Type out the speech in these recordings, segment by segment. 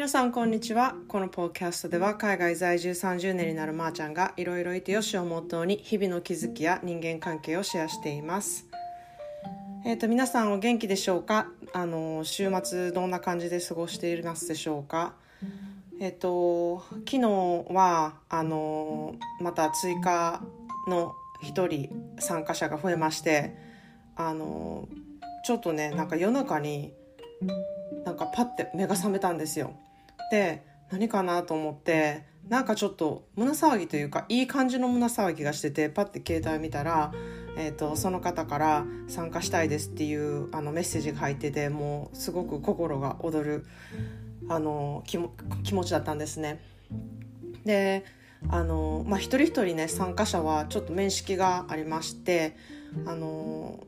皆さんこんにちは。このポッドキャストでは海外在住30年になるまーちゃんがいろいろいてよしをモットーに日々の気づきや人間関係をシェアしています。えっ、と皆さんお元気でしょうか？あの週末どんな感じで過ごしていますでしょうか？えっ、と昨日はあのまた追加の1人参加者が増えましてあのちょっとねなんか夜中になんかパッて目が覚めたんですよ。で何かなと思ってなんかちょっと胸騒ぎというかいい感じの胸騒ぎがしててパッて携帯見たら、えーと、その方から「参加したいです」っていうあのメッセージが入っててもうすごく心が躍るあの気気持ちだったんですね。であの、まあ、一人一人ね参加者はちょっと面識がありましてあの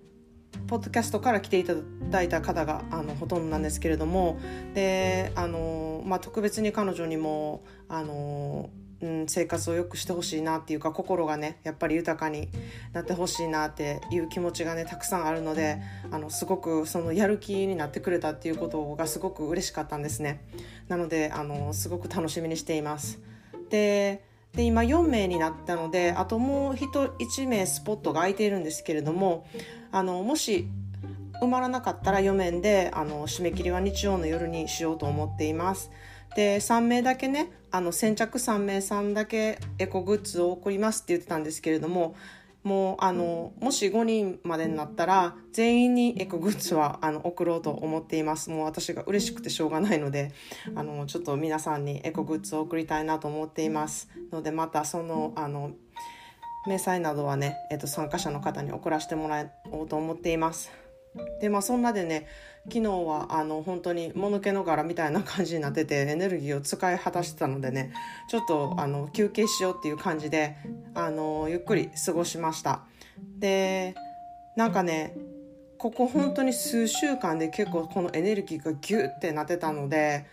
ポッドキャストから来ていただいた方があのほとんどなんですけれどもであの、まあ、特別に彼女にもあの、うん、生活を良くしてほしいなっていうか心がねやっぱり豊かになってほしいなっていう気持ちがねたくさんあるのであのすごくそのやる気になってくれたっていうことがすごく嬉しかったんですね。なのであのすごく楽しみにしています。でで今4名になったのであともう 1, 1名スポットが空いているんですけれどもあのもし埋まらなかったら4面であの締め切りは日曜の夜にしようと思っています。で3名だけねあの先着3名さんだけエコグッズを送りますって言ってたんですけれどももうあのもし5人までになったら全員にエコグッズはあの送ろうと思っています。もう私が嬉しくてしょうがないのであのちょっと皆さんにエコグッズを送りたいなと思っています。のでまたそのあの明細などはね、えっと、参加者の方に送らせてもらおうと思っています。でまあそんなでね昨日はあの本当にもぬけの柄みたいな感じになっててエネルギーを使い果たしてたのでねちょっとあの休憩しようっていう感じであのゆっくり過ごしました。でなんかねここ本当に数週間で結構このエネルギーがギュッてなってたので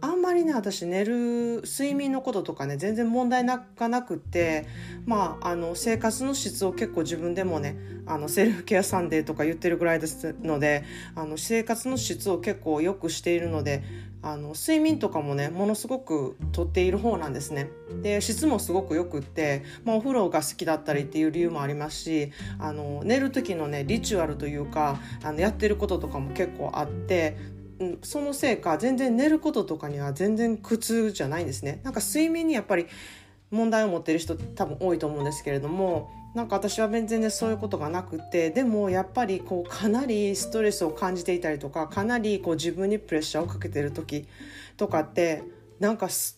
あんまりね私寝る睡眠のこととかね全然問題がなくってまああの生活の質を結構自分でもねあの self-care Sunday とか言ってるぐらいですのであの生活の質を結構良くしているのであの睡眠とかもねものすごくとっている方なんですね。で質もすごくよくって、まあ、お風呂が好きだったりっていう理由もありますしあの寝る時のね ritual というかあのやってることとかも結構あって、そのせいか全然寝ることとかには全然苦痛じゃないんですね。なんか睡眠にやっぱり問題を持ってる人多分多いと思うんですけれどもなんか私は全然ねそういうことがなくてでもやっぱりこうかなりストレスを感じていたりとかかなりこう自分にプレッシャーをかけてる時とかってなんかす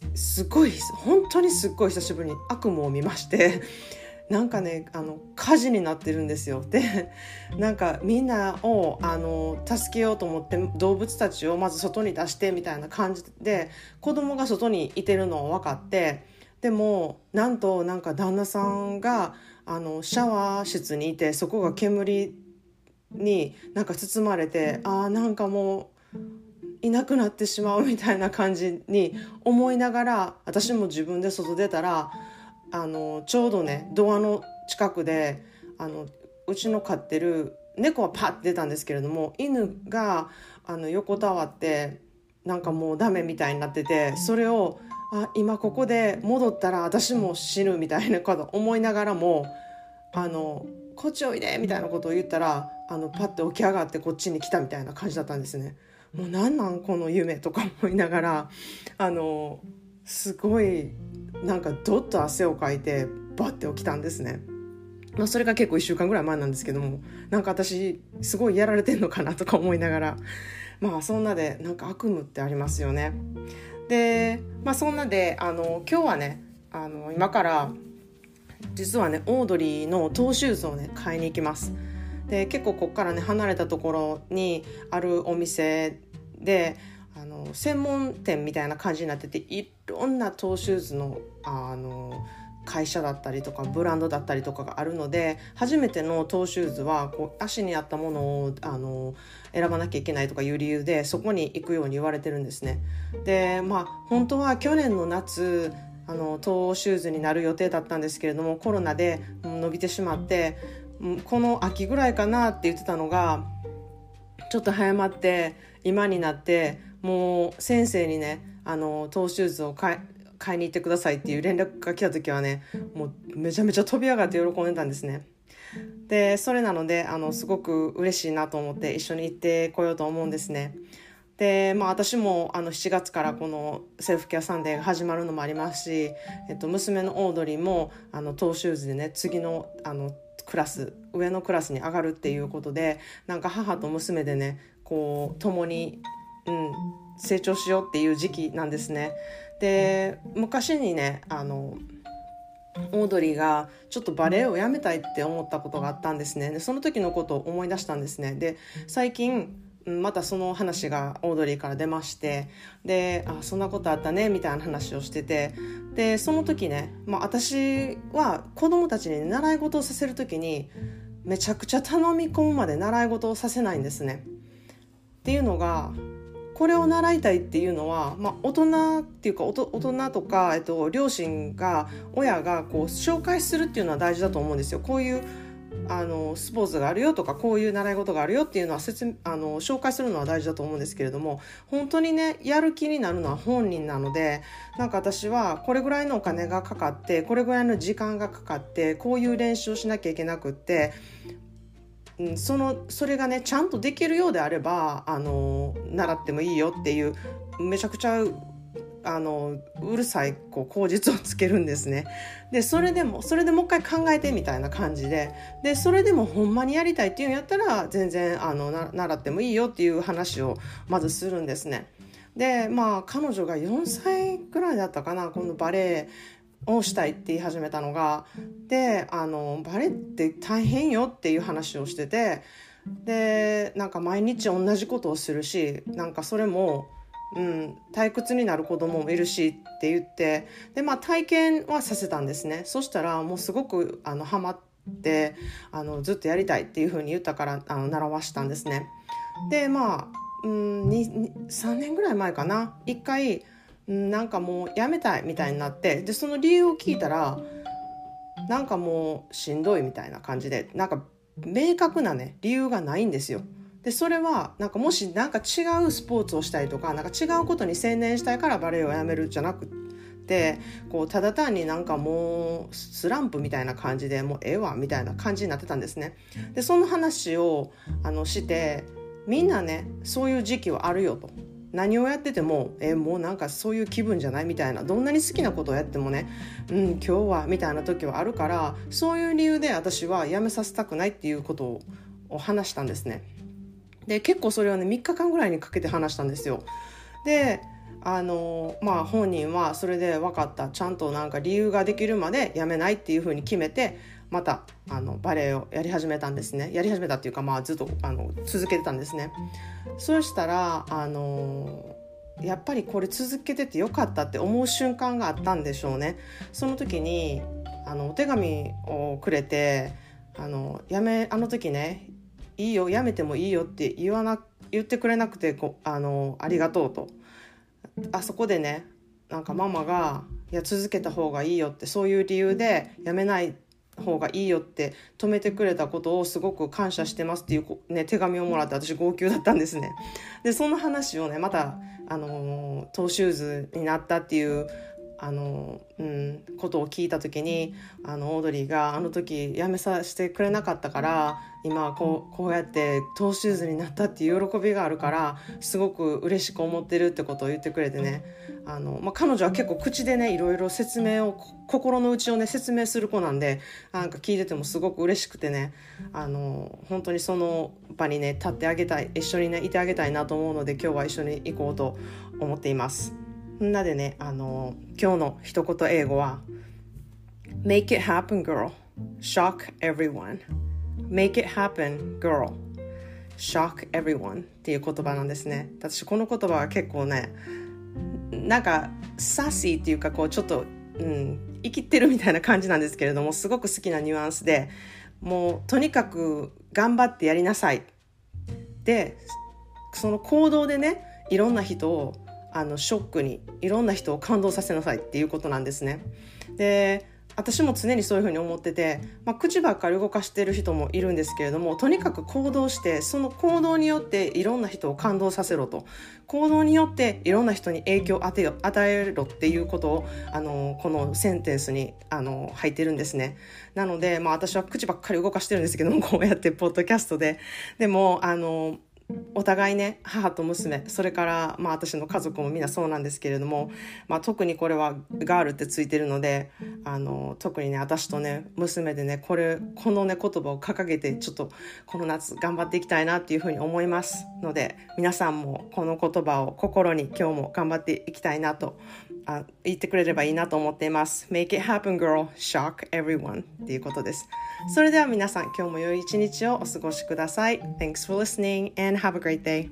ごい本当にすっごい久しぶりに悪夢を見ましてなんかねあの火事になってるんですよ。で なんかみんなをあの助けようと思って動物たちをまず外に出してみたいな感じで子供が外にいてるのを分かってでもなんとなんか旦那さんがあのシャワー室にいてそこが煙になんか包まれてああなんかもういなくなってしまうみたいな感じに思いながら私も自分で外出たらあのちょうどねドアの近くであのうちの飼ってる猫はパッて出たんですけれども犬があの横たわってなんかもうダメみたいになっててそれをあ今ここで戻ったら私も死ぬみたいなこと思いながらもあのこっちおいでみたいなことを言ったらあのパッて起き上がってこっちに来たみたいな感じだったんですね。もうなんなんこの夢とか思いながらあのすごいなんかどっと汗をかいてバッて起きたんですね。まあ、それが結構1週間ぐらい前なんですけどもなんか私すごいやられてんのかなとか思いながらまあそんなでなんか悪夢ってありますよね。でまあそんなであの今日はねあの今から実はねオードリーのトーシューズをね買いに行きます。で結構こっからね離れたところにあるお店であの専門店みたいな感じになってていろんなトーシューズのあの会社だったりとかブランドだったりとかがあるので初めてのトーシューズはこう足に合ったものをあの選ばなきゃいけないとかいう理由でそこに行くように言われてるんですね。でまあ本当は去年の夏あのトーシューズになる予定だったんですけれどもコロナで伸びてしまってこの秋ぐらいかなって言ってたのがちょっと早まって今になってもう先生にねあのトーシューズを買い買いに行ってくださいっていう連絡が来た時はねもうめちゃめちゃ飛び上がって喜んでたんですね。でそれなのであのすごく嬉しいなと思って一緒に行ってこようと思うんですね。でまあ私もあの7月からこの self-care Sunday が始まるのもありますし、えっと、娘のオードリーもあのトーシューズでね次のあのクラス上のクラスに上がるっていうことでなんか母と娘でねこう共に、うん、成長しようっていう時期なんですね。で昔にねあのオードリーがちょっとバレエをやめたいって思ったことがあったんですねでその時のことを思い出したんですねで最近またその話がオードリーから出ましてであそんなことあったねみたいな話をしててでその時ね、まあ、私は子供たちに習い事をさせる時にめちゃくちゃ頼み込むまで習い事をさせないんですね。っていうのがこれを習いたいっていうのは、まあ、大人っていうか大人とか、えっと、両親が親がこう紹介するっていうのは大事だと思うんですよ。こういうあのスポーツがあるよとかこういう習い事があるよっていうのは説あの紹介するのは大事だと思うんですけれども本当にねやる気になるのは本人なのでなんか私はこれぐらいのお金がかかってこれぐらいの時間がかかってこういう練習をしなきゃいけなくってうん、そのそれがねちゃんとできるようであればあの習ってもいいよっていうめちゃくちゃあのうるさいこう口実をつけるんですね。でそれでもそれでもう一回考えてみたいな感じででそれでもほんまにやりたいっていうんやったら全然あの習ってもいいよっていう話をまずするんですね。でまあ彼女が4歳ぐらいだったかなこのバレエをしたいって言い始めたのがであのバレエって大変よっていう話をしててでなんか毎日同じことをするしなんかそれも、うん、退屈になる子供もいるしって言ってで、まあ、体験はさせたんですねそしたらもうすごくあのハマってあのずっとやりたいっていうふうに言ったからあの習わしたんですね。でまあ、うん、3年ぐらい前かな一回なんかもうやめたいみたいになってでその理由を聞いたらなんかもうしんどいみたいな感じでなんか明確なね理由がないんですよ。でそれはなんかもしなんか違うスポーツをしたいとかなんか違うことに専念したいからバレエをやめるじゃなくてこうただ単になんかもうスランプみたいな感じでもうええわみたいな感じになってたんですね。でその話をあのしてみんなねそういう時期はあるよと。何をやっててもえもうなんかそういう気分じゃないみたいなどんなに好きなことをやってもねうん今日はみたいな時はあるからそういう理由で私はやめさせたくないっていうことを話したんですね。で結構それをね3日間ぐらいにかけて話したんですよ。であのまあ本人はそれで分かったちゃんとなんか理由ができるまでやめないっていうふうに決めてまたあのバレエをやり始めたんですね。やり始めたっていうか、まあ、ずっとあの続けてたんですね。そうしたらあのやっぱりこれ続けててよかったって思う瞬間があったんでしょうね。その時にあのお手紙をくれてあのやめあの時ねいいよやめてもいいよって言わな言ってくれなくてこあのありがとうと。あそこでねなんかママがいや続けた方がいいよってそういう理由でやめない方がいいよって止めてくれたことをすごく感謝してますっていう、ね、手紙をもらって私号泣だったんですね。でその話をねまたあのトーシューズになったっていうあの、うん、ことを聞いた時にあのオードリーがあの時やめさせてくれなかったから今こうこうやってトーシューズになったっていう喜びがあるからすごく嬉しく思ってるってことを言ってくれてねあの、まあ、彼女は結構口でねいろいろ説明を心の内をね説明する子なんでなんか聞いててもすごく嬉しくてねあの本当にその場にね立ってあげたい一緒にねいてあげたいなと思うので今日は一緒に行こうと思っています。みんなでね、あの、今日の一言英語は、Make it happen, girl. Shock everyone. Make it happen, girl. Shock everyone っていう言葉なんですね。私この言葉は結構ね、なんかサッシーっていうかこうちょっと、うん、生きてるみたいな感じなんですけれども、すごく好きなニュアンスで、もうとにかく頑張ってやりなさい。で、その行動でね、いろんな人をあのショックにいろんな人を感動させなさいっていうことなんですね。で私も常にそういうふうに思ってて、まあ、口ばっかり動かしてる人もいるんですけれどもとにかく行動してその行動によっていろんな人を感動させろと。行動によっていろんな人に影響を与えろっていうことをあのこのセンテンスにあの入ってるんですね。なので、まあ、私は口ばっかり動かしてるんですけどもこうやってポッドキャストで。でもあのお互いね母と娘それから、まあ、私の家族もみんなそうなんですけれども、まあ、特にこれはガールってついてるのであの特にね私とね娘でねこれこのね言葉を掲げてちょっとこの夏頑張っていきたいなっていうふうに思いますので皆さんもこの言葉を心に今日も頑張っていきたいなとあ言ってくれればいいなと思っています。Make it happen, girl. Shock everyone. っていうことです。それでは皆さん、今日も良い一日をお過ごしください。Thanks for listening and have a great day.